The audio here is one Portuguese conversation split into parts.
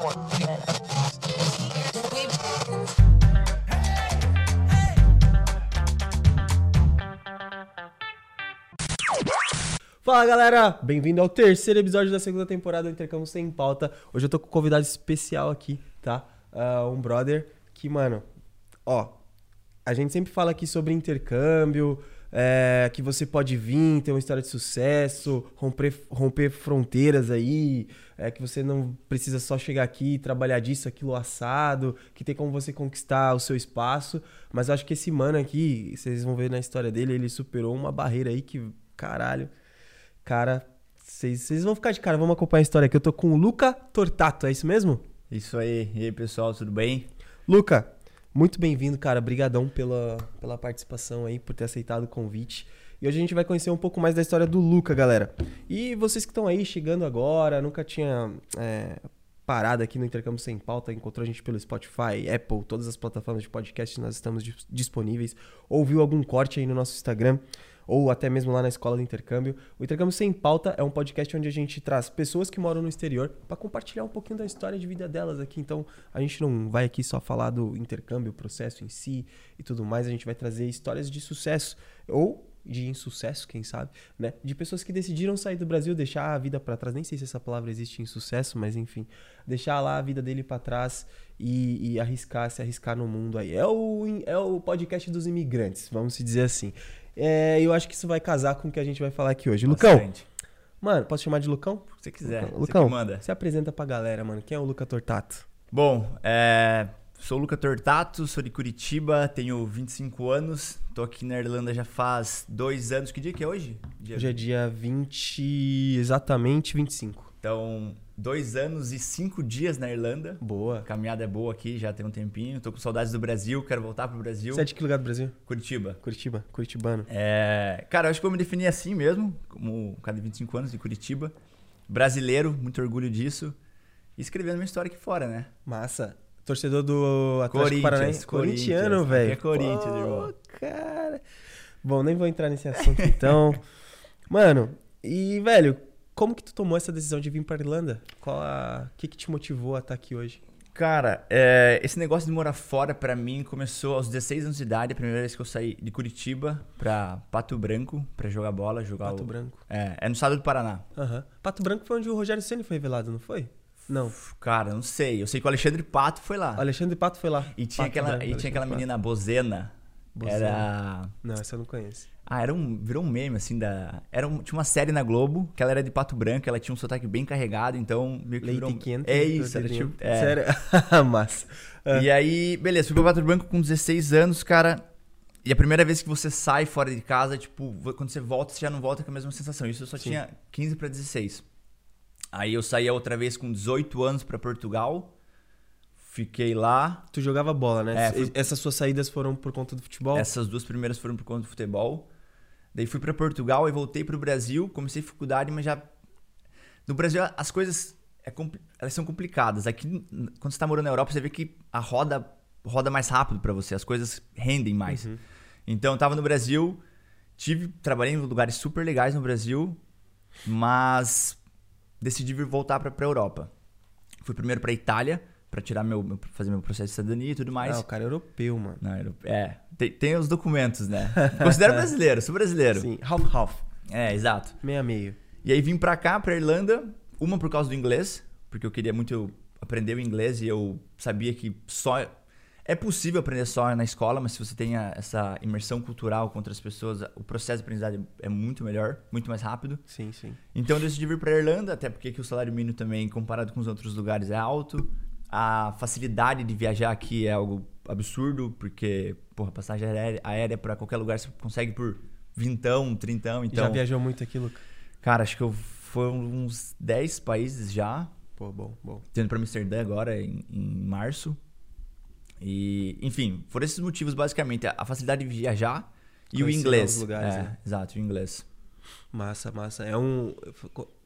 Fala galera, bem-vindo ao terceiro episódio da segunda temporada do Intercâmbio Sem Pauta. Hoje eu tô com um convidado especial aqui, tá? Uh, um brother que, mano, ó, a gente sempre fala aqui sobre intercâmbio, é, que você pode vir, ter uma história de sucesso, romper, romper fronteiras aí, é, que você não precisa só chegar aqui e trabalhar disso, aquilo assado, que tem como você conquistar o seu espaço. Mas eu acho que esse mano aqui, vocês vão ver na história dele, ele superou uma barreira aí que, caralho, cara, vocês vão ficar de cara, vamos acompanhar a história aqui. Eu tô com o Luca Tortato, é isso mesmo? Isso aí. E aí, pessoal, tudo bem? Luca, muito bem-vindo, cara. Obrigadão pela, pela participação aí, por ter aceitado o convite. E hoje a gente vai conhecer um pouco mais da história do Luca, galera. E vocês que estão aí chegando agora, nunca tinha é, parado aqui no Intercâmbio Sem Pauta, encontrou a gente pelo Spotify, Apple, todas as plataformas de podcast, nós estamos disponíveis. Ouviu algum corte aí no nosso Instagram? Ou até mesmo lá na escola do intercâmbio. O Intercâmbio Sem Pauta é um podcast onde a gente traz pessoas que moram no exterior para compartilhar um pouquinho da história de vida delas aqui. Então, a gente não vai aqui só falar do intercâmbio, o processo em si e tudo mais, a gente vai trazer histórias de sucesso ou de insucesso, quem sabe, né? De pessoas que decidiram sair do Brasil, deixar a vida para trás. Nem sei se essa palavra existe insucesso, mas enfim, deixar lá a vida dele para trás e, e, arriscar, se arriscar no mundo aí. É o, é o podcast dos imigrantes, vamos se dizer assim. É, eu acho que isso vai casar com o que a gente vai falar aqui hoje. Bastante. Lucão. Mano, posso chamar de Lucão? Se você quiser. Lucão, Lucão manda. Se apresenta pra galera, mano. Quem é o Luca Tortato? Bom, é, sou o Luca Tortato, sou de Curitiba, tenho 25 anos, tô aqui na Irlanda já faz dois anos. Que dia que é hoje? Dia... Hoje é dia 20, exatamente 25. Então, dois anos e cinco dias na Irlanda. Boa. Caminhada é boa aqui, já tem um tempinho. Tô com saudades do Brasil, quero voltar pro Brasil. Você é de que lugar do Brasil? Curitiba. Curitiba, curitibano. É... Cara, eu acho que eu me defini assim mesmo, como cada 25 anos de Curitiba. Brasileiro, muito orgulho disso. E escrevendo minha história aqui fora, né? Massa. Torcedor do Atlético Paranaense. Corintiano, velho. É Corinthians, Pô, irmão. cara. Bom, nem vou entrar nesse assunto então. Mano, e, velho, como que tu tomou essa decisão de vir para Irlanda? Qual a... O que, que te motivou a estar aqui hoje? Cara, é, esse negócio de morar fora para mim começou aos 16 anos de idade, a primeira vez que eu saí de Curitiba para Pato Branco para jogar bola, jogar Pato o... Branco. É, é no estado do Paraná. Uhum. Pato Branco foi onde o Rogério Ceni foi revelado, não foi? Não. Cara, não sei. Eu sei que o Alexandre Pato foi lá. O Alexandre Pato foi lá. E tinha Pato aquela, Branco, e tinha aquela menina Bozena. Bozena. Era. Não, essa eu não conheço. Ah, era um, virou um meme, assim, da... Era um, tinha uma série na Globo, que ela era de Pato Branco, ela tinha um sotaque bem carregado, então... Meio que Leite virou... quente. É isso, era tipo... É. Sério? Massa. E aí, beleza, fui pro Pato Branco com 16 anos, cara... E a primeira vez que você sai fora de casa, tipo, quando você volta, você já não volta com a mesma sensação. Isso eu só Sim. tinha 15 para 16. Aí eu saí outra vez com 18 anos para Portugal. Fiquei lá. Tu jogava bola, né? É. Essas suas saídas foram por conta do futebol? Essas duas primeiras foram por conta do futebol. Daí fui para Portugal e voltei para o Brasil. Comecei faculdade, mas já. No Brasil as coisas é compl... elas são complicadas. Aqui, quando você está morando na Europa, você vê que a roda roda mais rápido para você, as coisas rendem mais. Uhum. Então, eu tava no Brasil, tive trabalhei em lugares super legais no Brasil, mas decidi vir voltar para a Europa. Fui primeiro para Itália para tirar meu, meu, fazer meu processo de cidadania e tudo mais. Não, o cara é europeu, mano. Não, é, tem, tem os documentos, né? Considero brasileiro, sou brasileiro. Sim, half half. É, exato. Meio a meio. E aí vim para cá, para Irlanda, uma por causa do inglês, porque eu queria muito aprender o inglês e eu sabia que só é possível aprender só na escola, mas se você tem essa imersão cultural com outras pessoas, o processo de aprendizagem é muito melhor, muito mais rápido. Sim, sim. Então eu decidi vir para Irlanda, até porque o salário mínimo também, comparado com os outros lugares, é alto. A facilidade de viajar aqui é algo absurdo, porque, porra, passagem aérea, para qualquer lugar você consegue por vintão, trintão, então... Já viajou muito aqui, Luca? Cara, acho que eu foram uns 10 países já. Pô, bom, bom. Tendo para Amsterdã agora, em, em, março. E, enfim, foram esses motivos, basicamente. A facilidade de viajar e o inglês. Lugares, é, né? Exato, o inglês. Massa, massa. É um...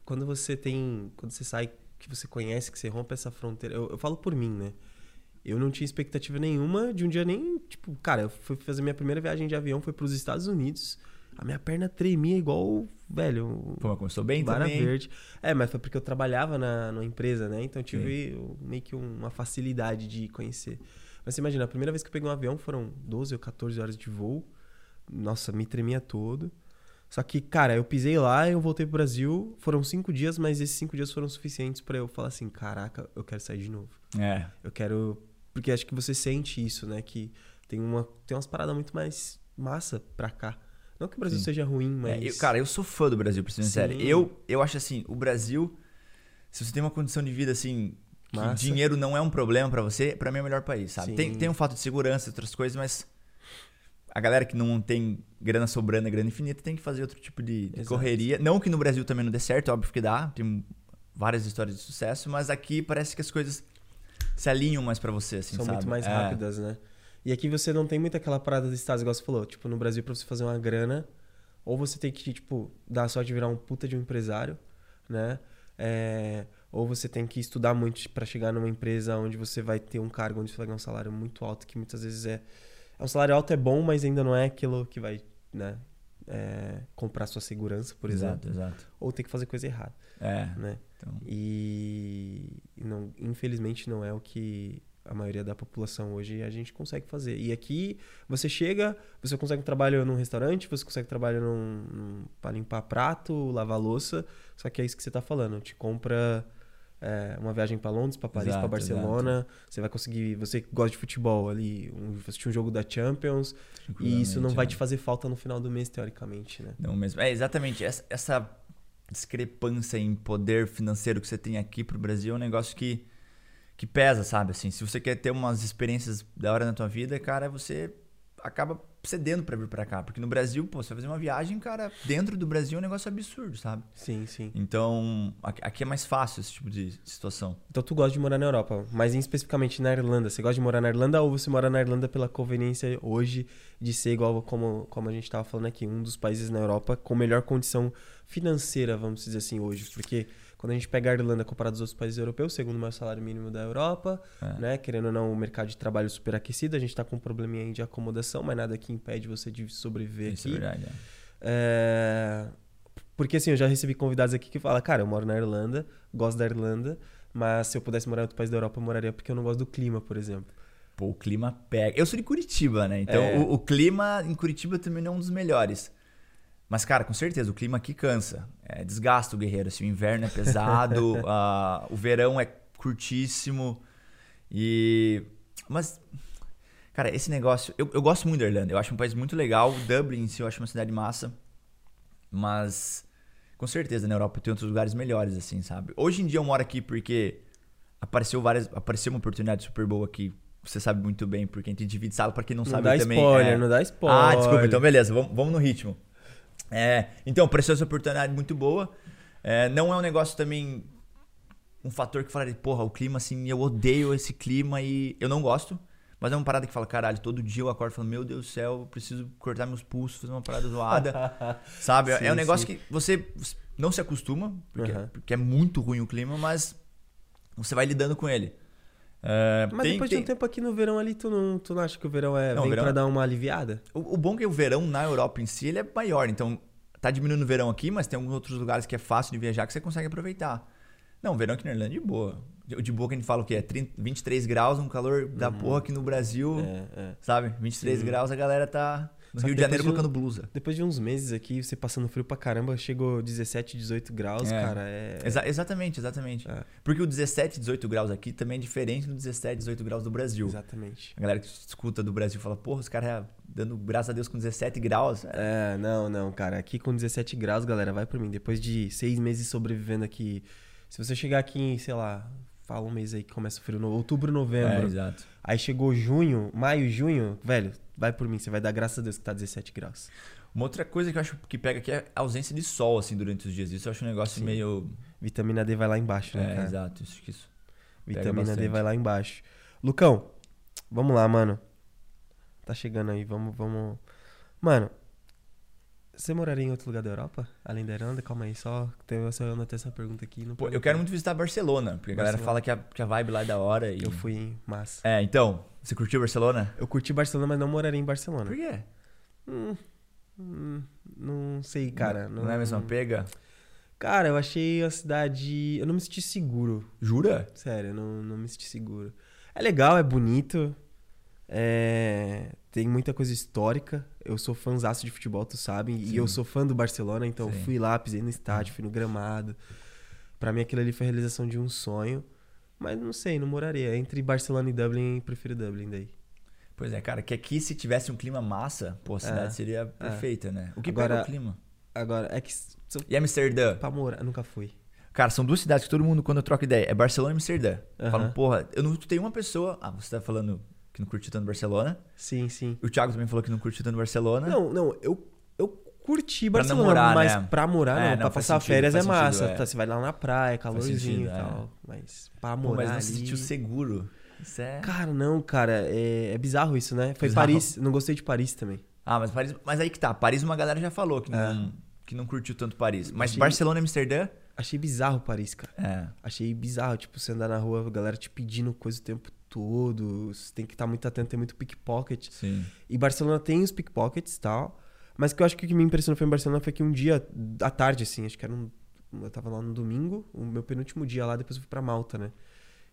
Quando você tem... Quando você sai que você conhece, que você rompe essa fronteira. Eu, eu falo por mim, né? Eu não tinha expectativa nenhuma de um dia nem. Tipo, cara, eu fui fazer minha primeira viagem de avião, foi para os Estados Unidos. A minha perna tremia igual velho. Pô, mas começou bem Vara também. Verde. É, mas foi porque eu trabalhava na, numa empresa, né? Então eu tive meio que uma facilidade de conhecer. Mas você imagina, a primeira vez que eu peguei um avião foram 12 ou 14 horas de voo. Nossa, me tremia todo. Só que, cara, eu pisei lá, eu voltei pro Brasil. Foram cinco dias, mas esses cinco dias foram suficientes pra eu falar assim: caraca, eu quero sair de novo. É. Eu quero. Porque acho que você sente isso, né? Que tem, uma, tem umas paradas muito mais massa pra cá. Não que o Brasil Sim. seja ruim, É, mas. eu- cara, eu sou fã do Brasil, pra ser sincero. Eu, eu acho assim, o Brasil, se você tem uma condição de vida assim, que Massa. dinheiro não é um problema pra você, pra mim é o melhor país, sabe? Sim. Tem, tem um fato de segurança, outras coisas, mas a galera que não tem grana sobrando, grana infinita, tem que fazer outro tipo de, de correria. Não que no Brasil também não dê certo, óbvio que dá, tem várias histórias de sucesso, mas aqui parece que as coisas se alinham mais pra você, assim, são sabe? muito mais É. rápidas, né? E aqui você não tem muito aquela parada de Estados, igual você falou. Tipo, no Brasil, pra você fazer uma grana, ou você tem que, tipo, dar a sorte de virar um puta de um empresário, né? É, ou você tem que estudar muito pra chegar numa empresa onde você vai ter um cargo, onde você vai ganhar um salário muito alto, que muitas vezes é... é um salário alto é bom, mas ainda não é aquilo que vai, né? é, comprar sua segurança, por exemplo. Exato, exato. Ou tem que fazer coisa errada, É, né? então... E não, infelizmente não é o que a maioria da população hoje a gente consegue fazer. E aqui você chega, você consegue um trabalho num restaurante, você consegue trabalho num, num, para limpar prato, lavar louça, só que é isso que você tá falando, te compra é, uma viagem para Londres, para Paris, para Exato, Barcelona, você vai conseguir, você que gosta de futebol ali, um, assistir um jogo da Champions, e isso não tranquilamente, vai é. te fazer falta no final do mês teoricamente, né? Não mesmo. É exatamente essa, essa discrepância em poder financeiro que você tem aqui pro Brasil é um negócio que, que pesa, sabe? Assim, se você quer ter umas experiências da hora na tua vida, cara, você acaba cedendo pra vir pra cá. Porque no Brasil, pô, você vai fazer uma viagem, cara, dentro do Brasil é um negócio absurdo, sabe? Sim, sim. Então, aqui é mais fácil esse tipo de situação. Então tu gosta de morar na Europa, mas especificamente na Irlanda. Você gosta de morar na Irlanda ou você mora na Irlanda pela conveniência hoje de ser igual como, como a gente estava falando aqui, um dos países na Europa com melhor condição financeira, vamos dizer assim, hoje. Porque quando a gente pega a Irlanda comparado aos outros países europeus, segundo o maior salário mínimo da Europa, É. né? Querendo ou não, o mercado de trabalho super aquecido, a gente tá com um probleminha aí de acomodação, mas nada que impede você de sobreviver Isso aqui. é verdade. é. É, Porque assim, eu já recebi convidados aqui que falam, cara, eu moro na Irlanda, gosto da Irlanda, mas se eu pudesse morar em outro país da Europa, eu moraria porque eu não gosto do clima, por exemplo. Pô, o clima pega. Eu sou de Curitiba, né? Então É. o, o clima em Curitiba também não é um dos melhores. Mas, cara, com certeza, o clima aqui cansa. É, desgasta o guerreiro. Assim, o inverno é pesado, ah, o verão é curtíssimo. E. Mas. Cara, esse negócio. Eu, eu gosto muito da Irlanda. Eu acho um país muito legal. Dublin em si eu acho uma cidade massa. Mas. Com certeza, na Europa tem outros lugares melhores, assim, sabe? Hoje em dia eu moro aqui porque apareceu várias. Apareceu uma oportunidade super boa aqui. Você sabe muito bem, porque a gente divide sala pra quem não, Não sabe dá também. spoiler, é, não dá spoiler. ah, desculpa, então beleza, vamos, vamos no ritmo. É, então, apareceu essa oportunidade muito boa. É, não é um negócio também. Um fator que fala, porra, o clima assim, eu odeio esse clima e eu não gosto. Mas é uma parada que fala, caralho, todo dia eu acordo falando, meu Deus do céu, eu preciso cortar meus pulsos, fazer uma parada zoada. sabe? é Sim, um negócio sim. que você não se acostuma, porque, Aham. porque é muito ruim o clima, mas você vai lidando com ele. É, Mas tem- depois tem- de um tempo aqui no verão ali, tu não, tu não acha que o verão é Não, vem verão pra é- dar uma aliviada? O, o bom é que o verão na Europa em si ele é maior, então tá diminuindo o verão aqui, mas tem alguns outros lugares que é fácil de viajar que você consegue aproveitar. Não, o verão aqui na Irlanda é de boa. De, boa que a gente fala o quê? É 30, 23 graus, um calor da porra aqui no Brasil, É, é. sabe? 23 Sim. graus a galera tá no Só Rio de Janeiro de um- colocando blusa. Depois de uns meses aqui, você passando frio pra caramba, chegou 17, 18 graus, É. cara, é... Exa- exatamente, exatamente. É. Porque o 17, 18 graus aqui também é diferente do 17, 18 graus do Brasil. Exatamente. A galera que escuta do Brasil fala, porra, os caras dando graças a Deus com 17 graus. É, É, não, não, cara. Aqui com 17 graus, galera, vai por mim. Depois de seis meses sobrevivendo aqui. Se você chegar aqui em, sei lá, fala um mês aí que começa o frio, no outubro, é, novembro. exato. aí chegou junho, maio, junho, velho, vai por mim. Você vai dar graças a Deus que tá 17 graus. Uma outra coisa que eu acho que pega aqui é a ausência de sol, assim, durante os dias. Isso eu acho um negócio Sim. meio. Vitamina D vai lá embaixo, né, É, cara? exato. Isso, isso. pega Vitamina D vai lá embaixo. Lucão, vamos lá, mano. Tá chegando aí, vamos, vamos. Mano, você moraria em outro lugar da Europa? Além da Irlanda? Calma aí, só. Tem, eu só anotei essa pergunta aqui. Pô, eu quero muito visitar Barcelona, porque a galera Barcelona. fala que a, que a vibe lá é da hora. E... Eu fui em massa. É, então, você curtiu Barcelona? Eu curti Barcelona, mas não moraria em Barcelona. Por quê? Hum, hum, não sei, cara. Não, não é a mesma pega? Cara, eu achei a cidade. Eu não me senti seguro. Jura? Sério, eu não, não me senti seguro. É legal, é bonito. É... Tem muita coisa histórica. Eu sou fãzaço de futebol, tu sabe. Sim. E eu sou fã do Barcelona, então Sim. fui lá, pisei no estádio, fui no gramado. Pra mim aquilo ali foi a realização de um sonho. Mas não sei, não moraria. Entre Barcelona e Dublin, prefiro Dublin daí. Pois é, cara, que aqui se tivesse um clima massa, pô, a cidade é, seria é. perfeita, é. né? O que agora, pega o clima? Agora, é que. E Amsterdã? Pra morar, nunca fui. Cara, são duas cidades que todo mundo, quando troca ideia, é Barcelona e Amsterdã. Uhum. Falam, porra, eu não tenho uma pessoa. Ah, você tá falando que não curtiu tanto Barcelona. Sim, sim. O Thiago também falou que não curtiu tanto Barcelona. Não, não, eu, eu curti Barcelona, pra namorar, mas né? pra morar, é, não. Pra passar sentido, férias é massa. Sentido, é. Você vai lá na praia, calorzinho sentido, e tal. É. Mas pra morar. Pô, mas não ali... se sentiu seguro. Isso é... Cara, não, cara. É, é bizarro isso, né? Foi bizarro. Paris. Não gostei de Paris também. Ah, mas Paris. Mas aí que tá. Paris uma galera já falou que não, é. que não curtiu tanto Paris. Mas achei, Barcelona e Amsterdã. Achei bizarro Paris, cara. É. Achei bizarro. Tipo, você andar na rua, a galera te pedindo coisa o tempo todo. Você tem que estar muito atento, tem muito pickpocket. Sim. E Barcelona tem os pickpockets e tal. Mas que eu acho que o que me impressionou foi em Barcelona foi que um dia, à tarde, assim, acho que era um. Eu tava lá no domingo, o meu penúltimo dia lá, depois eu fui pra Malta, né?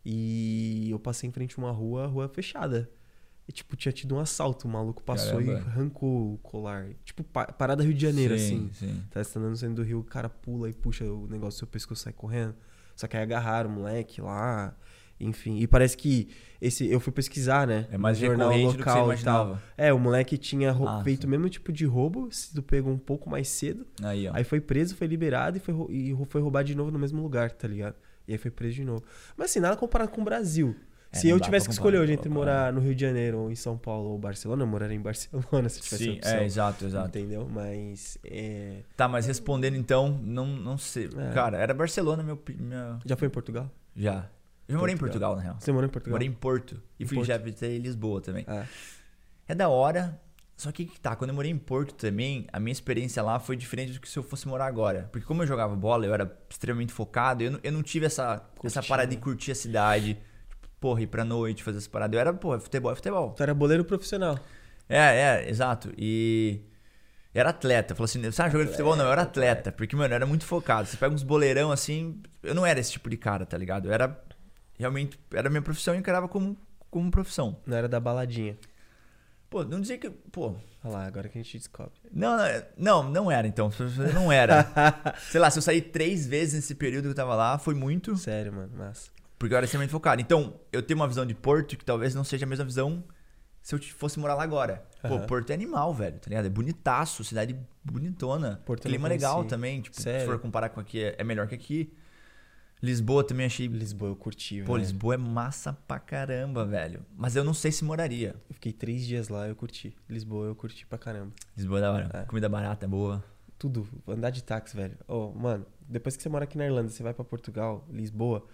E eu passei em frente a uma rua, rua fechada. E, tipo, tinha tido um assalto. O maluco passou Caramba. e arrancou o colar. Tipo, parada Rio de Janeiro, sim, assim. Sim. Tá você tá andando saindo do Rio, o cara pula e puxa o negócio do seu pescoço sai correndo. Só que aí agarraram o moleque lá. Enfim. E parece que esse. Eu fui pesquisar, né? É mais jornal local do que imaginava. É, o moleque tinha ah, feito o mesmo tipo de roubo, sido pego um pouco mais cedo. Aí, ó. Aí foi preso, foi liberado e foi, e foi roubado de novo no mesmo lugar, tá ligado? E aí foi preso de novo. Mas assim, nada comparado com o Brasil. É, Se eu tivesse que escolher hoje entre morar no Rio de Janeiro ou em São Paulo ou Barcelona, eu moraria em Barcelona se tivesse Sim, opção, é, exato, exato. Entendeu? Mas. É... Tá, mas respondendo então, não, não sei. É. Cara, era Barcelona meu. Minha... Já foi em Portugal? Já. Eu morei em Portugal, na real. Você morou em Portugal? Morei em Porto. E fui, Porto. já visitei Lisboa também. É. é da hora. Só que tá, quando eu morei em Porto também, a minha experiência lá foi diferente do que se eu fosse morar agora. Porque como eu jogava bola, eu era extremamente focado, eu não, eu não tive essa, essa parada de curtir a cidade, tipo, porra, ir pra noite, fazer essa parada. Eu era, porra, futebol é futebol. Tu era boleiro profissional. É, é, exato. E era atleta. Falou assim, sabe jogando futebol? Não, eu era atleta. Porque, mano, eu era muito focado. Você pega uns boleirão assim, eu não era esse tipo de cara, tá ligado? Eu era realmente, era minha profissão e encarava como, como profissão. Não era da baladinha. Pô, não dizer que. Pô. Olha lá, agora que a gente descobre. Não, não, não era então. Não era. Sei lá, se eu saí três vezes nesse período que eu tava lá, foi muito. Sério, mano, massa. Porque eu era extremamente focado. Então, eu tenho uma visão de Porto que talvez não seja a mesma visão se eu fosse morar lá agora. Pô, uhum. Porto é animal, velho, tá ligado? É bonitaço, cidade bonitona. Porto Clima legal também. Tipo, Sério? se for comparar com aqui, é melhor que aqui. Lisboa também achei. Lisboa eu curti, Pô, velho. Lisboa é massa pra caramba, velho. Mas eu não sei se moraria. Eu fiquei três dias lá, eu curti. Lisboa eu curti pra caramba. Lisboa é da hora. É. Comida barata, é boa. Tudo. Andar de táxi, velho. Oh, mano, depois que você mora aqui na Irlanda, você vai pra Portugal, Lisboa.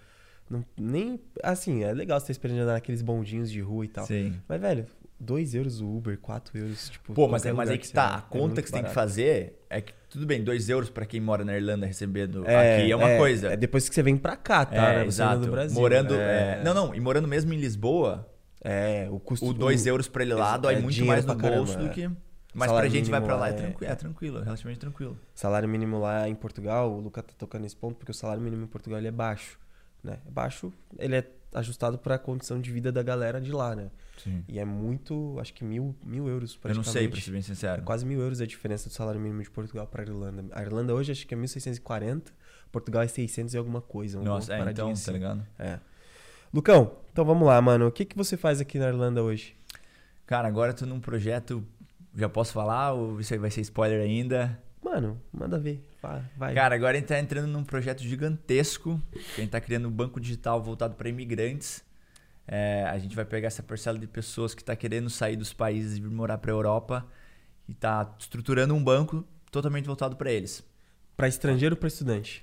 Não, nem. Assim, é legal você ter experiência andar naqueles bondinhos de rua e tal. Sim. Mas, velho, 2 euros o Uber, 4 euros, tipo. Pô, mas, é, mas aí que tá. A é conta é que você tem que fazer é que, tudo bem, 2 euros pra quem mora na Irlanda recebendo é, aqui é uma é, coisa. É depois que você vem pra cá, tá? É, né? exato. do Brasil. Morando. É. não, não, e morando mesmo em Lisboa. É, o custo. O 2 euros pra ele lá dói muito mais no bolso do que. Mas Salário pra gente vai pra lá é, tranquilo, é tranquilo, relativamente tranquilo. Salário mínimo lá em Portugal, o Luca tá tocando nesse ponto, porque o salário mínimo em Portugal ele é baixo. Né? É baixo, ele é ajustado para a condição de vida da galera de lá, né? Sim. E é muito, acho que mil, mil euros praticamente. Eu não sei, pra ser bem sincero. quase mil euros a diferença do salário mínimo de Portugal para a Irlanda. A Irlanda hoje acho que é 1.640, Portugal é 600 e alguma coisa. Nossa, é, então, tá assim. tá ligado? É. Lucão, então vamos lá, mano. O que, que você faz aqui na Irlanda hoje? Cara, agora eu tô num projeto, já posso falar ou isso aí vai ser spoiler ainda? Mano, manda ver. Vai. Cara, agora a gente tá entrando num projeto gigantesco. Que a gente tá criando um banco digital voltado para imigrantes. É, a gente vai pegar essa parcela de pessoas que está querendo sair dos países e vir morar para a Europa e tá estruturando um banco totalmente voltado para eles. Para estrangeiro ou para estudante?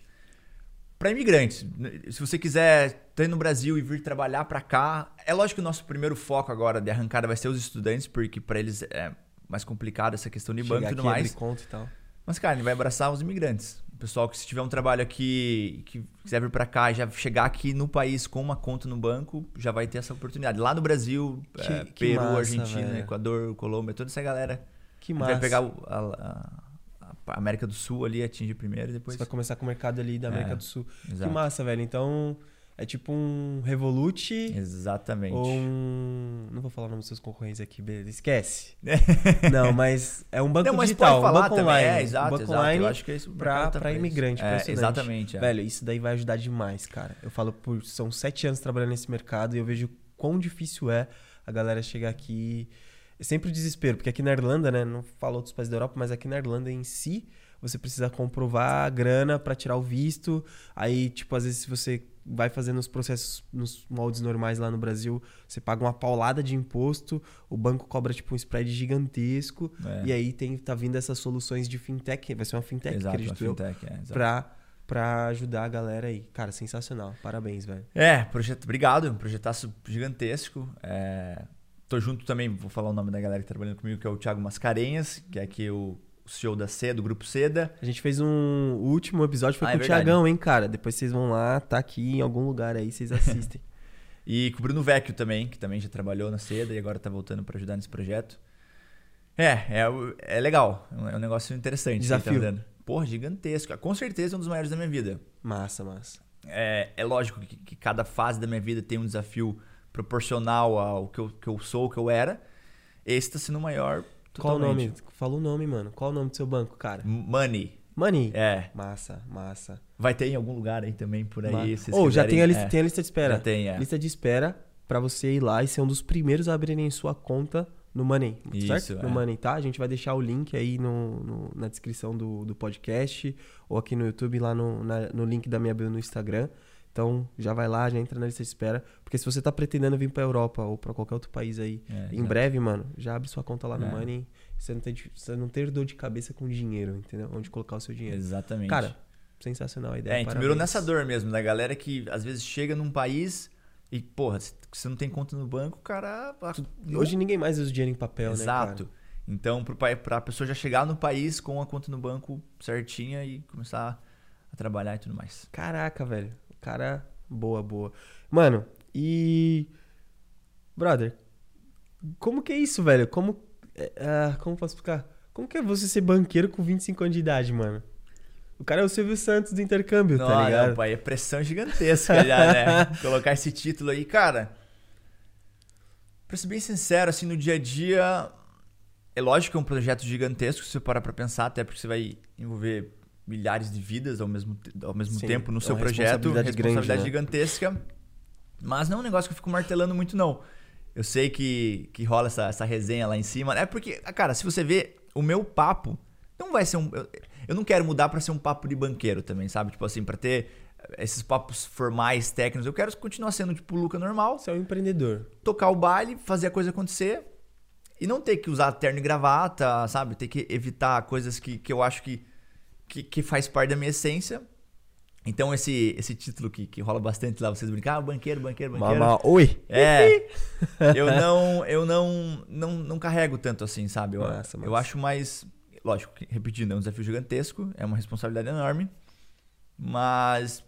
Para imigrantes. Se você quiser estar no Brasil e vir trabalhar para cá, é lógico que o nosso primeiro foco agora de arrancada vai ser os estudantes, porque para eles é mais complicado essa questão de Chegar banco e tudo mais. Conta e tal. Mas, cara, ele vai abraçar os imigrantes. O pessoal que se tiver um trabalho aqui, que quiser vir para cá já chegar aqui no país com uma conta no banco, já vai ter essa oportunidade. Lá no Brasil, que, é, que Peru, massa, Argentina. Equador, Colômbia, toda essa galera Que massa. vai pegar a, a- a América do Sul ali, atingir primeiro e depois. Você vai começar com o mercado ali da América É, do Sul. Exato. Que massa, velho. Então, é tipo um Revolut Exatamente. ou um... Não vou falar o nome dos seus concorrentes aqui, beleza. Esquece. Não, mas é um banco Não, digital, pode falar um banco também. online. É, exato, um banco exato. online Eu acho que é isso. pra, pra imigrante, É, exatamente. é. Velho, isso daí vai ajudar demais, cara. Eu falo por... São sete anos trabalhando nesse mercado e eu vejo quão difícil é a galera chegar aqui... É sempre o desespero, porque aqui na Irlanda, né? Não falo outros países da Europa, mas aqui na Irlanda em si, você precisa comprovar a grana pra tirar o visto. Aí, tipo, às vezes se você vai fazendo os processos nos moldes normais lá no Brasil, você paga uma paulada de imposto, o banco cobra tipo um spread gigantesco, É. e aí tem tá vindo essas soluções de fintech, vai ser uma fintech, Exato, acredito uma eu, fintech, é, exato. pra, pra ajudar a galera aí. Cara, sensacional. Parabéns, velho. É, projeto, obrigado, um projetaço gigantesco. É, tô junto também, vou falar o nome da galera que tá trabalhando comigo, que é o Thiago Mascarenhas, que é aqui o, o CEO da Seda, do Grupo Seda. A gente fez um o último episódio foi Ah, com é o. Tiagão, hein, cara. Depois vocês vão lá, tá aqui em algum lugar aí, vocês assistem. E com o Bruno Vecchio também, que também já trabalhou na Seda e agora tá voltando para ajudar nesse projeto. É, é, é legal, é um- é negócio interessante. Desafio. Tá. Porra, gigantesco. Com certeza é um dos maiores da minha vida. massa, massa. É, é lógico que, que cada fase da minha vida tem um desafio proporcional ao que eu, que eu sou, o que eu era. Esse tá sendo o maior. Qual o totalmente. nome? Fala o nome, mano. Qual o nome do seu banco, cara? Money. Money. É. Massa, massa. Vai ter em algum lugar aí também por aí. Ou já quiserem. tem a, lista, É, tem a lista de espera. Já tem, é. Lista de espera pra você ir lá e ser um dos primeiros a abrirem sua conta no Money, Isso, certo? No é. Money, tá? A gente vai deixar o link aí no, no- na descrição do, do podcast ou aqui no YouTube, lá no, na- no link da minha bio no Instagram. Então, já vai lá, já entra na lista de espera. Porque se você tá pretendendo vir pra Europa ou pra qualquer outro país aí, É, em exato. breve, mano, já abre sua conta lá no É. Money. Você não, tem, você não ter dor de cabeça com dinheiro, entendeu? Onde colocar o seu dinheiro. Exatamente. Cara, sensacional a ideia. é, a gente parabéns. mirou nessa dor mesmo, da galera que às vezes chega num país e, porra, se você não tem conta no banco, o cara. Hoje ninguém mais usa dinheiro em papel, né, Exato. Então, pra pessoa já chegar no país com a conta no banco certinha e começar a trabalhar e tudo mais. Caraca, velho. Cara. Boa, boa. Mano, e. Brother, como que é isso, velho? Como. é, ah, como posso explicar? Como que é você ser banqueiro com 25 anos de idade, mano? O cara é o Silvio Santos do intercâmbio, Não, tá ligado? não, pai, é pressão gigantesca já, né? Colocar esse título aí, cara. Pra ser bem sincero, assim, no dia a dia. É lógico que é um projeto gigantesco, se você parar pra pensar, até porque você vai envolver milhares de vidas ao mesmo, ao mesmo Sim, tempo no é seu uma projeto. responsabilidade grande, responsabilidade né? gigantesca. Mas não é um negócio que eu fico martelando muito, não. Eu sei que, que rola essa, essa resenha lá em cima. É porque, cara, se você vê o meu papo, não vai ser um. Eu, eu não quero mudar pra ser um papo de banqueiro também, sabe? Tipo assim, pra ter esses papos formais, técnicos. Eu quero continuar sendo, tipo, o Luca normal, Você é um empreendedor. tocar o baile, fazer a coisa acontecer e não ter que usar terno e gravata, sabe? Ter que evitar coisas que, que eu acho que, que, que faz parte da minha essência. Então, esse, esse título que, que rola bastante lá, vocês brincam, ah, banqueiro, banqueiro, banqueiro. Mama, oi! É. eu não, eu não, não, não carrego tanto assim, sabe? Eu, eu acho mais. Lógico, repetindo, é um desafio gigantesco, é uma responsabilidade enorme. Mas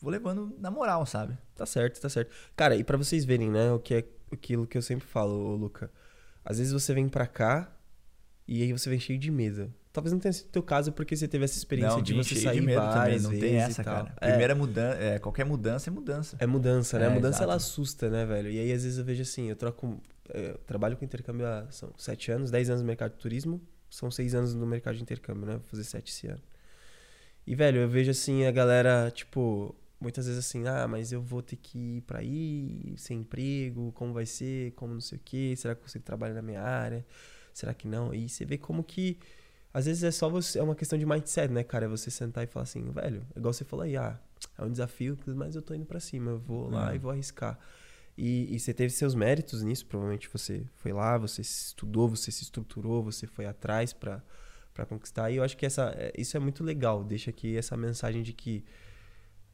vou levando na moral, sabe? Tá certo, tá certo. Cara, e pra vocês verem, né, o que é aquilo que eu sempre falo, Luca. Às vezes você vem pra cá e aí você vem cheio de medo. Talvez não tenha sido o teu caso porque você teve essa experiência não, de você sair de medo também, não tem essa, cara. É, Primeira mudança, é, qualquer mudança é mudança. É mudança, né? É, a mudança exato. ela assusta, né, velho? E aí às vezes eu vejo assim, eu troco. Eu trabalho com intercâmbio há são sete anos, dez anos no mercado de turismo, são seis anos no mercado de intercâmbio, né? Vou fazer sete esse ano. E, velho, eu vejo assim a galera, tipo, muitas vezes assim, ah, mas eu vou ter que ir pra aí, sem emprego, como vai ser, como não sei o quê, será que eu consigo trabalhar na minha área? Será que não? E você vê como que. Às vezes é só você. É uma questão de mindset, né, cara? É você sentar e falar assim, velho, igual você falou aí, ah, é um desafio, mas eu tô indo pra cima, eu vou lá É. e vou arriscar. E, e você teve seus méritos nisso, provavelmente você foi lá, você se estudou, você se estruturou, você foi atrás para conquistar. E eu acho que essa, é, isso é muito legal. Deixa aqui essa mensagem de que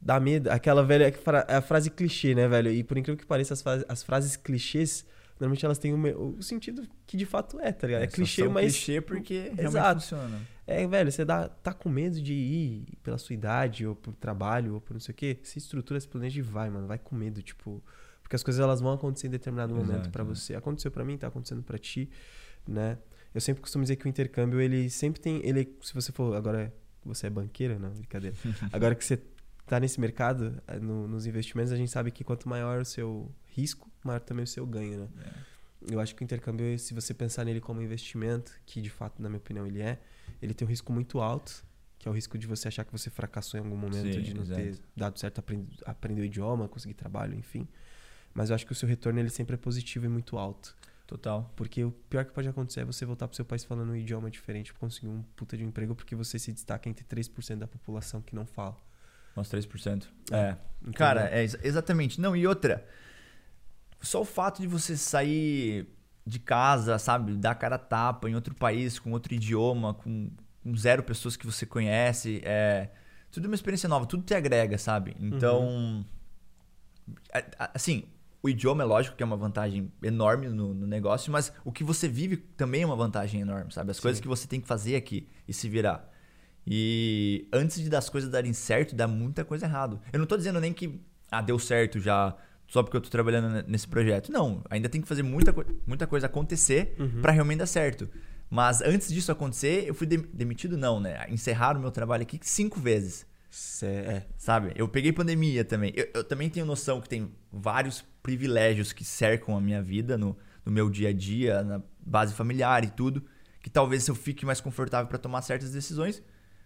dá medo. Aquela velha fra- a frase clichê, né, velho? E por incrível que pareça, as, fra- as frases clichês, normalmente elas têm o, o sentido que de fato é, tá ligado? É, só clichê, mas. clichê porque Exato. funciona. É, velho, você dá, tá com medo de ir pela sua idade, ou por trabalho, ou por não sei o quê. Se estrutura, se planeja e vai, mano. Vai com medo, tipo. Porque as coisas elas vão acontecer em determinado momento Exato, pra é. você. Aconteceu pra mim, tá acontecendo pra ti, né? eu sempre costumo dizer que o intercâmbio, ele sempre tem. Ele, se você for. Agora, você é banqueira? Não, brincadeira. Agora que você tá nesse mercado, eh, no, nos investimentos, a gente sabe que quanto maior o seu risco, maior também o seu ganho, né? É. Eu acho que o intercâmbio, se você pensar nele como investimento, que de fato, na minha opinião, ele é, ele tem um risco muito alto, que é o risco de você achar que você fracassou em algum momento, Sim, de não exato. ter dado certo, aprend- aprender o idioma, conseguir trabalho, enfim. Mas eu acho que o seu retorno ele sempre é positivo e muito alto. Total. Porque o pior que pode acontecer é você voltar pro seu país falando um idioma diferente pra conseguir um puta de um emprego, porque você se destaca entre 3% da população que não fala. Uns 3%. É. É. Cara, é ex- exatamente. Não, e outra. Só o fato de você sair de casa, sabe? Dar cara a tapa em outro país, com outro idioma, com, com zero pessoas que você conhece. É tudo uma experiência nova, tudo te agrega, sabe? Então. a- Assim, o idioma é lógico que é uma vantagem enorme no, no negócio, mas o que você vive também é uma vantagem enorme, sabe? As coisas Sim. que você tem que fazer aqui e se virar. E antes de das coisas darem certo, dá muita coisa errado. Eu não tô dizendo nem que ah, deu certo já só porque eu tô trabalhando ne- nesse projeto. Não, ainda tem que fazer muita, coi- muita coisa acontecer Uhum. pra realmente dar certo. Mas antes disso acontecer, eu fui dem- demitido não, né? Encerraram o meu trabalho aqui cinco vezes. Cê- é. Sabe? Eu peguei pandemia também. Eu, eu também tenho noção que tem vários privilégios que cercam a minha vida no, no meu dia a dia, na base familiar e tudo, que talvez eu fique mais confortável para tomar certas decisões,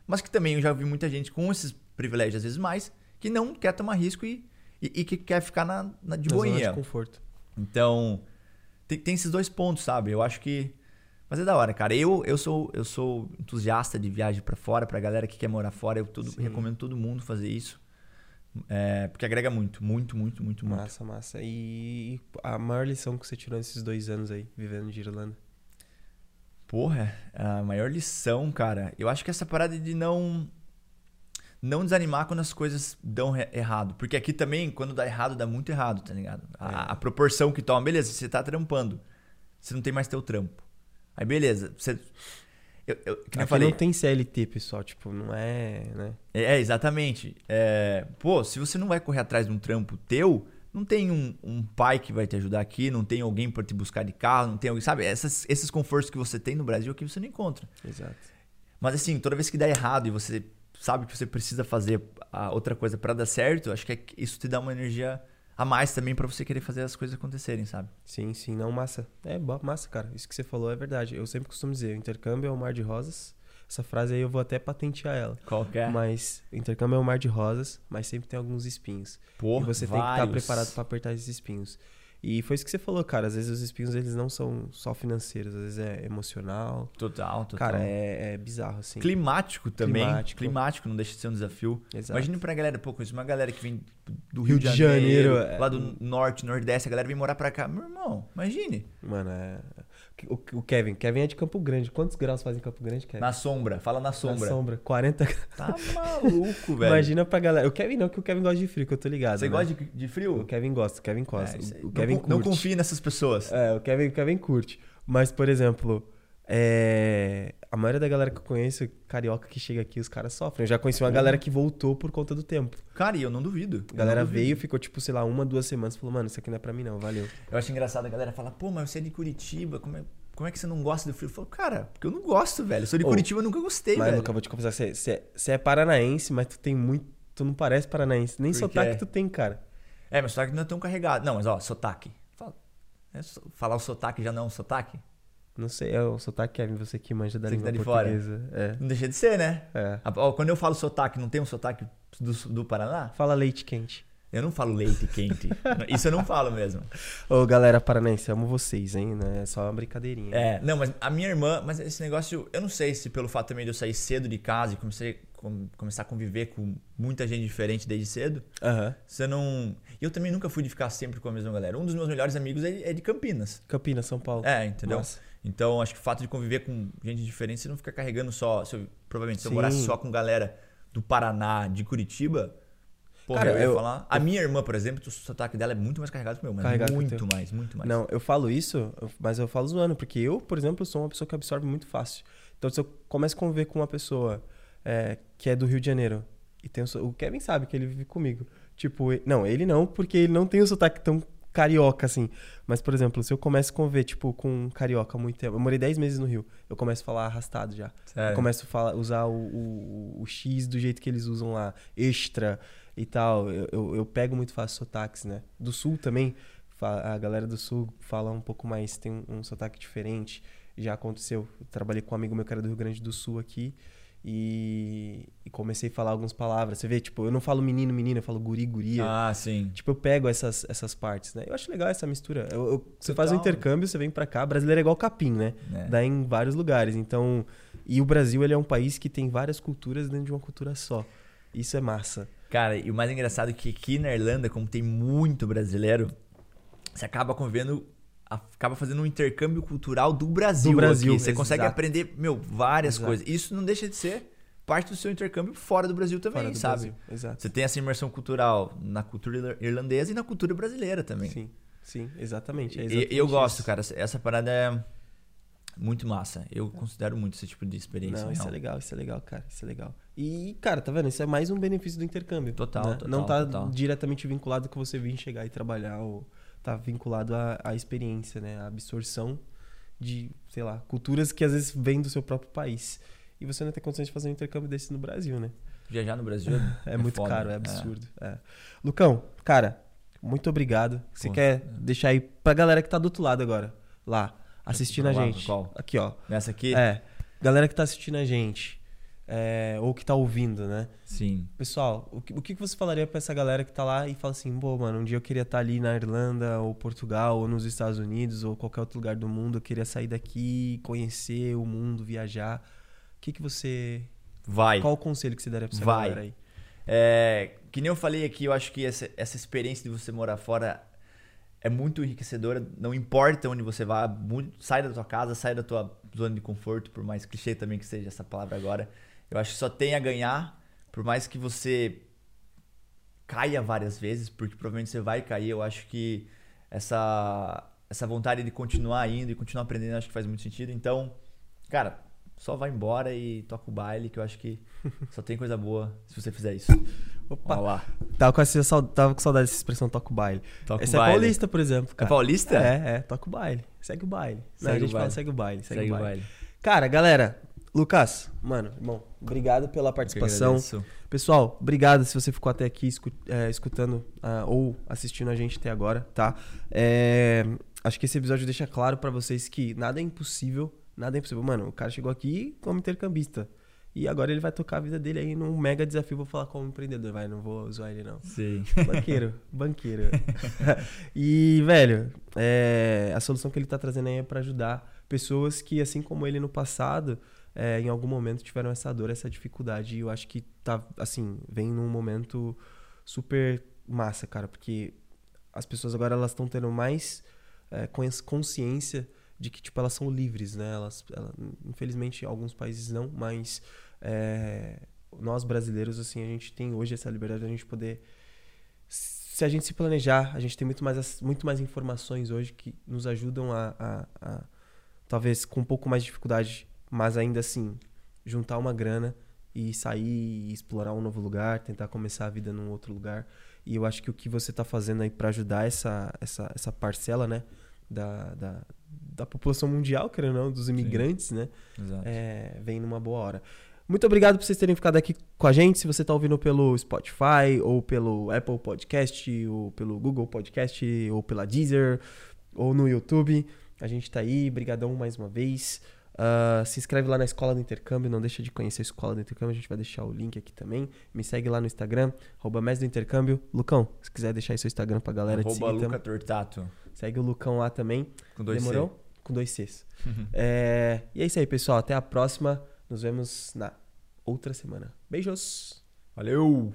mas que também eu já vi muita gente com esses privilégios, às vezes mais, que não quer tomar risco e, e, e que quer ficar na, na de Na zona boinha. de conforto. Então, tem, tem esses dois pontos, sabe? Eu acho que. Mas é da hora, cara. Eu, eu, sou, eu sou entusiasta de viagem pra fora, pra galera que quer morar fora. Eu recomendo todo mundo fazer isso. É, porque agrega muito, muito, muito, muito, muito. Massa, massa. E a maior lição que você tirou nesses dois anos aí, vivendo de Irlanda? Porra, a maior lição, cara. Eu acho que essa parada de não. Não desanimar quando as coisas dão errado. Porque aqui também, quando dá errado, dá muito errado, tá ligado? A, É. a proporção que toma. Beleza, você tá trampando. Você não tem mais teu trampo. Aí, beleza. Você. Eu, eu, que nem eu falei. não tem CLT, pessoal. Tipo, não é, né? É, é, exatamente. É, pô, se você não vai correr atrás de um trampo teu, não tem um, um pai que vai te ajudar aqui, não tem alguém pra te buscar de carro, não tem alguém, sabe? Essas, esses confortos que você tem no Brasil aqui você não encontra. Exato. Mas assim, toda vez que dá errado e você sabe que você precisa fazer a outra coisa pra dar certo, acho que é- isso te dá uma energia a mais também pra você querer fazer as coisas acontecerem, sabe? Sim, sim, não, massa. É, massa, cara. Isso que você falou é verdade. Eu sempre costumo dizer, o intercâmbio é o mar de rosas. Essa frase aí eu vou até patentear ela. Qualquer. Mas o intercâmbio é um mar de rosas, mas sempre tem alguns espinhos. Porra, e você tem que estar vários. preparado pra apertar esses espinhos. E foi isso que você falou, cara. Às vezes os espinhos eles não são só financeiros, às vezes é emocional. Total, total. Cara, é, é bizarro, assim. Climático também. Climático. Climático. não deixa de ser um desafio. Exato. Imagina pra galera, pô, conheço uma galera que vem do Rio Rio, de de Janeiro, Janeiro, é. lá do norte, nordeste, a galera vem morar pra cá. Meu irmão, imagine. Mano, é. O, o Kevin. Kevin é de Campo Grande. Quantos graus faz em Campo Grande, Kevin? Na sombra, fala na Na sombra. sombra. 40 Tá maluco, velho. Imagina pra galera. O Kevin não, que o Kevin gosta de frio, que eu tô ligado. Você né? gosta de, de frio? O Kevin gosta, o Kevin gosta. É, isso aí. o Kevin não, con- não curte. confie nessas pessoas. É, o Kevin, o Kevin curte. Mas, por exemplo, é, a maioria da galera que eu conheço, carioca que chega aqui, os caras sofrem. Eu já conheci uma galera que voltou por conta do tempo. Cara, e eu não duvido. A galera duvido. veio, ficou tipo, sei lá, uma, duas semanas, falou, mano, isso aqui não é pra mim não, valeu. Eu acho engraçado a galera falar, pô, mas você é de Curitiba, como é, como é que você não gosta do frio? Eu falo, cara, porque eu não gosto, velho. Eu sou de Ô, Curitiba, eu nunca gostei, mas, velho. Luca, eu vou te confessar, você, você, você é paranaense, mas tu tem muito. Tu não parece paranaense. Nem Por sotaque tu tem, cara. É, meu sotaque não é tão carregado. Não, mas ó, sotaque. Fala- é falar o sotaque já não é um sotaque? Não sei, é o sotaque, Kevin, você que manja da Você língua tá portuguesa. É. Não deixa de ser, né? é. Ah, Quando eu falo sotaque, não tem um sotaque do, do Paraná? Fala leite quente. Eu não falo leite quente. Isso eu não falo mesmo. Ô, galera paranaense, amo vocês, hein? Não é só uma brincadeirinha. É, não, mas a minha irmã, mas esse negócio, eu não sei se pelo fato também de eu sair cedo de casa e comecei, com- começar a conviver com muita gente diferente desde cedo, Aham. você não. Eu também nunca fui de ficar sempre com a mesma galera. Um dos meus melhores amigos é, é de Campinas. Campinas, São Paulo. É, entendeu? Massa. Então, acho que o fato de conviver com gente diferente, você não fica carregando só. Se eu- provavelmente, se eu Sim. morasse só com galera do Paraná, de Curitiba. Porra, Cara, eu ia eu- falar. A minha irmã, por exemplo, o sotaque dela é muito mais carregado que o meu, mas Carregado muito mais, muito mais. Não, eu falo isso, mas eu falo zoando, porque eu, por exemplo, sou uma pessoa que absorve muito fácil. Então, se eu começo a conviver com uma pessoa é, que é do Rio de Janeiro, e tem o, o Kevin sabe que ele vive comigo. Tipo, não, ele não, porque ele não tem o sotaque tão carioca, assim. Mas, por exemplo, se eu começo a conviver, tipo, com um carioca há muito tempo. Eu morei 10 meses no Rio. Eu começo a falar arrastado já. Sério? Eu começo a falar, usar o, o, o X do jeito que eles usam lá, extra e tal. Eu, eu, eu pego muito fácil sotaques, né? Do Sul também, a galera do Sul fala um pouco mais, tem um, um sotaque diferente. Já aconteceu. Eu trabalhei com um amigo meu que era do Rio Grande do Sul aqui. E, e comecei a falar algumas palavras. Você vê, tipo, eu não falo menino, menina, eu falo guri, guria. Ah, sim. Tipo, eu pego essas, essas partes, né? Eu acho legal essa mistura. Eu- eu- você faz um intercâmbio, você vem pra cá. Brasileiro é igual capim, né? É. Dá em vários lugares. Então, e o Brasil, ele é um país que tem várias culturas dentro de uma cultura só. Isso é massa. Cara, e o mais engraçado é que aqui na Irlanda, como tem muito brasileiro, você acaba convivendo, acaba fazendo um intercâmbio cultural do Brasil. Do Brasil, aqui. Você consegue exato. aprender, meu, várias Exato. coisas. Isso não deixa de ser parte do seu intercâmbio fora do Brasil também, do sabe? Brasil. Exato. Você tem essa imersão cultural na cultura ir- irlandesa e na cultura brasileira também. Sim, sim, exatamente. É exatamente eu gosto, isso. cara. Essa- parada é muito massa. Eu considero muito esse tipo de experiência. Não, isso é legal, isso é legal, cara. Isso é legal. E, cara, tá vendo? Isso é mais um benefício do intercâmbio. Total, né? total, Não tá total. diretamente vinculado com você vir chegar e trabalhar, ou tá vinculado à, à experiência, né? A absorção de, sei lá, culturas que às vezes vêm do seu próprio país. E você não tem condições de fazer um intercâmbio desse no Brasil, né? Viajar no Brasil É, muito foda. caro, é absurdo. é. Lucão, cara, muito obrigado. Você quer deixar aí pra galera que tá do outro lado agora, lá, assistindo a Pra lá, gente. qual? Aqui, ó. Nessa aqui? É, galera que tá assistindo a gente, é, ou que tá ouvindo, né? Sim. Pessoal, o que, o que você falaria pra essa galera que tá lá e fala assim, pô, mano, um dia eu queria estar ali na Irlanda, ou Portugal, ou nos Estados Unidos, ou qualquer outro lugar do mundo, eu queria sair daqui, conhecer o mundo, viajar. O que que você... Vai. Qual o conselho que você daria pra essa Vai. galera aí? É, que nem eu falei aqui, eu acho que essa, essa experiência de você morar fora é muito enriquecedora. Não importa onde você vá, sai da tua casa, sai da tua zona de conforto, por mais clichê também que seja essa palavra agora. Eu acho que só tem a ganhar, por mais que você caia várias vezes, porque provavelmente você vai cair. Eu acho que essa, essa vontade de continuar indo e continuar aprendendo, acho que faz muito sentido. Então, cara, só vai embora e toca o baile, que eu acho que só tem coisa boa se você fizer isso. Opa, Olha lá. tava com, essa, tava com saudade dessa expressão toca o baile. Toca Essa é baile. paulista, por exemplo, É cara. paulista? É, é, toca o baile. Segue o baile. Não, Segue a gente o fala baile. segue o baile, segue, Segue o baile. baile. Cara, galera, Lucas, mano, irmão, obrigado pela participação. Pessoal, obrigado se você ficou até aqui é, escutando ah, ou assistindo a gente até agora, tá? É, acho que esse episódio deixa claro pra vocês que nada é impossível, nada é impossível. Mano, o cara chegou aqui como intercambista. E agora ele vai tocar a vida dele aí num mega desafio. Vou falar como empreendedor, vai, não vou zoar ele não. Sim. Banqueiro, banqueiro. e, velho, é, a solução que ele tá trazendo aí é pra ajudar pessoas que, assim como ele no passado, é, em algum momento tiveram essa dor, essa dificuldade. E eu acho que tá, assim, vem num momento super massa, cara, porque as pessoas agora elas estão tendo mais é, cons- consciência de que, tipo, elas são livres, né? Elas, ela- infelizmente, alguns países não, mas é, nós brasileiros, assim, a gente tem hoje essa liberdade de a gente poder se a gente se planejar, a gente tem muito mais, muito mais informações hoje que nos ajudam a, a- a, talvez com um pouco mais de dificuldade, mas ainda assim, juntar uma grana e sair e explorar um novo lugar, tentar começar a vida num outro lugar. E eu acho que o que você está fazendo aí para ajudar essa, essa, essa parcela, né, da, da, da população mundial, querendo ou não, dos imigrantes, né, Exato. é, vem numa boa hora. Muito obrigado por vocês terem ficado aqui com a gente. Se você está ouvindo pelo Spotify, ou pelo Apple Podcast, ou pelo Google Podcast, ou pela Deezer, ou no YouTube, a gente está aí. Brigadão mais uma vez. Ah, se inscreve lá na Escola do Intercâmbio, não deixa de conhecer a Escola do Intercâmbio, a gente vai deixar o link aqui também. Me segue lá no Instagram, arroba do Intercâmbio. Lucão, se quiser deixar aí seu Instagram pra galera te Arroba seguir Luca. Tortato. Segue o Lucão lá também. Com dois C. Demorou? Com dois Cs. É, e é isso aí, pessoal. Até a próxima. Nos vemos na outra semana. Beijos! Valeu!